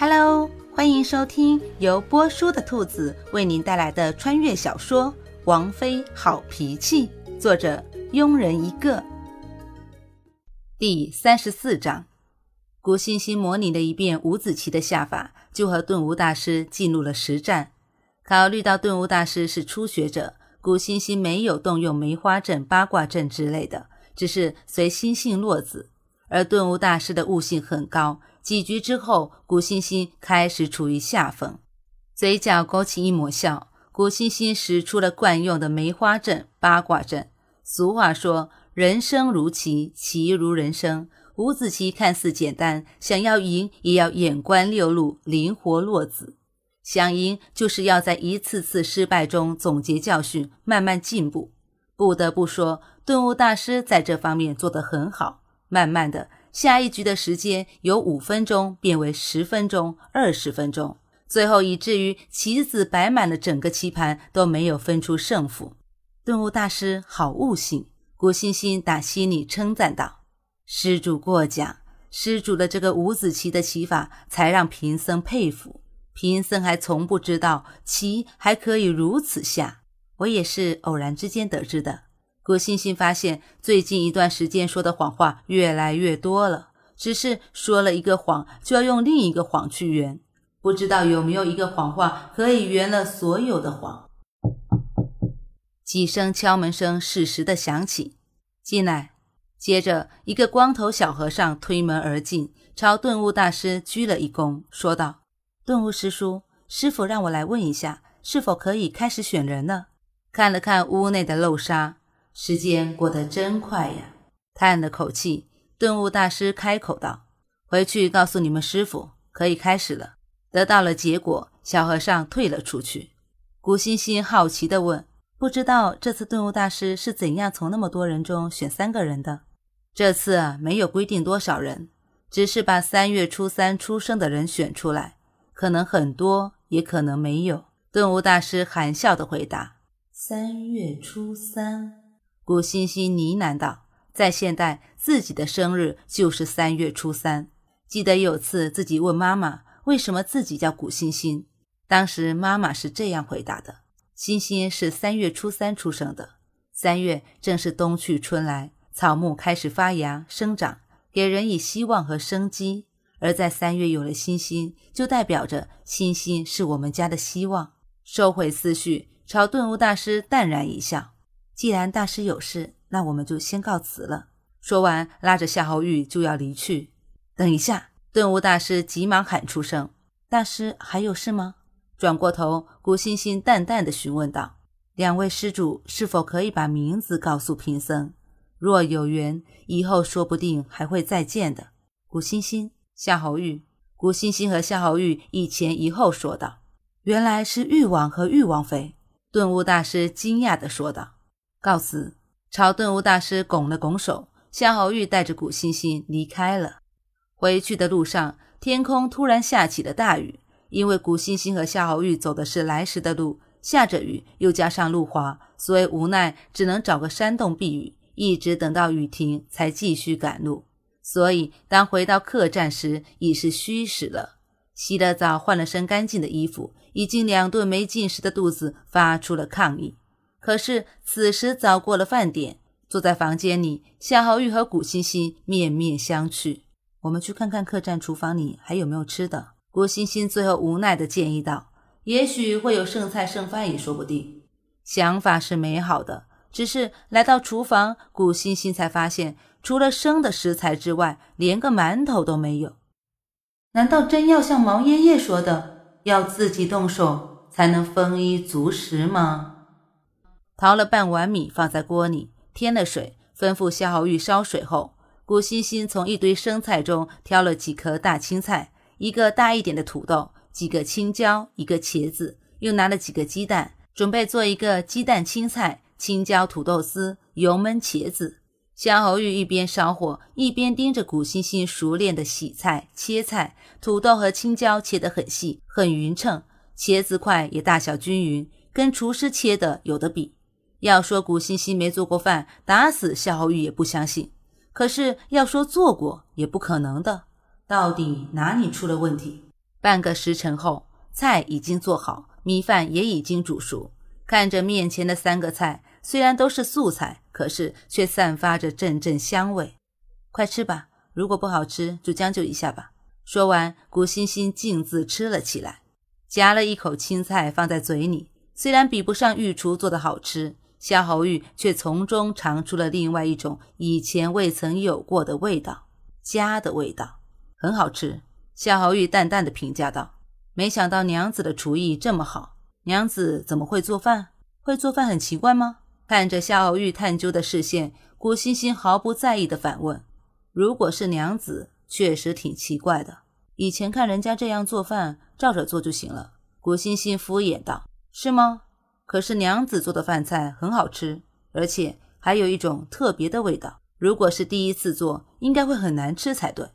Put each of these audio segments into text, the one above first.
Hello，欢迎收听由波叔的兔子为您带来的穿越小说《王妃好脾气》，作者庸人一个。第三十四章，古欣欣模拟了一遍伍子棋的下法，就和顿悟大师进入了实战。考虑到顿悟大师是初学者，古欣欣没有动用梅花阵、八卦阵之类的，只是随心性落子。而顿悟大师的悟性很高。几局之后，古欣欣开始处于下风，嘴角勾起一抹笑。古欣欣使出了惯用的梅花阵、八卦阵。俗话说：“人生如棋，棋如人生。”五子棋看似简单，想要赢也要眼观六路，灵活落子。想赢，就是要在一次次失败中总结教训，慢慢进步。不得不说，顿悟大师在这方面做得很好。慢慢的。下一局的时间由五分钟变为十分钟、二十分钟，最后以至于棋子摆满了整个棋盘都没有分出胜负。顿悟大师好悟性，古欣欣打心里称赞道：“施主过奖，施主的这个五子棋的棋法才让贫僧佩服。贫僧还从不知道棋还可以如此下，我也是偶然之间得知的。”古欣欣发现，最近一段时间说的谎话越来越多了。只是说了一个谎，就要用另一个谎去圆。不知道有没有一个谎话可以圆了所有的谎？几声敲门声适时的响起，进来。接着，一个光头小和尚推门而进，朝顿悟大师鞠了一躬，说道：“顿悟师叔，师傅让我来问一下，是否可以开始选人了？”看了看屋内的漏沙。时间过得真快呀！叹了口气，顿悟大师开口道：“回去告诉你们师傅，可以开始了。”得到了结果，小和尚退了出去。古欣欣好奇地问：“不知道这次顿悟大师是怎样从那么多人中选三个人的？这次，没有规定多少人，只是把三月初三出生的人选出来，可能很多，也可能没有。”顿悟大师含笑地回答：“三月初三。”古欣欣呢喃道：“在现代，自己的生日就是三月初三。记得有次自己问妈妈，为什么自己叫古欣欣，当时妈妈是这样回答的：欣欣是三月初三出生的。三月正是冬去春来，草木开始发芽生长，给人以希望和生机。而在三月有了欣欣，就代表着欣欣是我们家的希望。”收回思绪，朝顿悟大师淡然一笑。既然大师有事，那我们就先告辞了。说完，拉着夏侯玉就要离去。等一下，顿悟大师急忙喊出声：“大师还有事吗？”转过头，古欣欣淡淡的询问道：“两位施主是否可以把名字告诉贫僧？若有缘，以后说不定还会再见的。”古欣欣、夏侯玉，古欣欣和夏侯玉一前一后说道：“原来是玉王和玉王妃。”顿悟大师惊讶的说道。告辞，朝顿悟大师拱了拱手，夏侯玉带着古欣欣离开了。回去的路上，天空突然下起了大雨，因为古欣欣和夏侯玉走的是来时的路，下着雨，又加上路滑，所以无奈只能找个山洞避雨，一直等到雨停才继续赶路。所以当回到客栈时，已是虚实了。洗了澡，换了身干净的衣服，已经两顿没进食的肚子发出了抗议。可是此时早过了饭点，坐在房间里，夏侯玉和古欣欣面面相觑。我们去看看客栈厨房里还有没有吃的。古欣欣最后无奈地建议道：“也许会有剩菜剩饭也说不定。”想法是美好的，只是来到厨房，古欣欣才发现，除了生的食材之外，连个馒头都没有。难道真要像毛爷爷说的，要自己动手才能丰衣足食吗？淘了半碗米放在锅里，添了水，吩咐夏侯玉烧水后，古欣欣从一堆生菜中挑了几颗大青菜，一个大一点的土豆，几个青椒，一个茄子，又拿了几个鸡蛋，准备做一个鸡蛋青菜青椒土豆丝油焖茄子。夏侯玉一边烧火，一边盯着古欣欣熟练的洗菜切菜，土豆和青椒切得很细很匀称，茄子块也大小均匀，跟厨师切的有的比。要说古欣欣没做过饭，打死夏侯玉也不相信。可是要说做过，也不可能的。到底哪里出了问题？半个时辰后，菜已经做好，米饭也已经煮熟。看着面前的三个菜，虽然都是素菜，可是却散发着阵阵香味。快吃吧，如果不好吃，就将就一下吧。说完，古欣欣径自吃了起来，夹了一口青菜放在嘴里。虽然比不上御厨做的好吃，夏侯玉却从中尝出了另外一种以前未曾有过的味道——家的味道，很好吃。夏侯玉淡淡的评价道：“没想到娘子的厨艺这么好，娘子怎么会做饭？会做饭很奇怪吗？”看着夏侯玉探究的视线，郭欣欣毫不在意的反问：“如果是娘子，确实挺奇怪的。以前看人家这样做饭，照着做就行了。”郭欣欣敷衍道。是吗？可是娘子做的饭菜很好吃，而且还有一种特别的味道。如果是第一次做，应该会很难吃才对。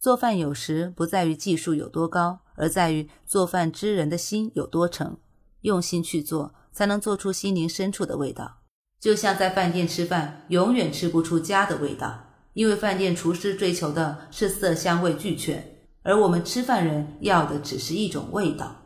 做饭有时不在于技术有多高，而在于做饭之人的心有多诚。用心去做，才能做出心灵深处的味道。就像在饭店吃饭，永远吃不出家的味道，因为饭店厨师追求的是色香味俱全，而我们吃饭人要的只是一种味道。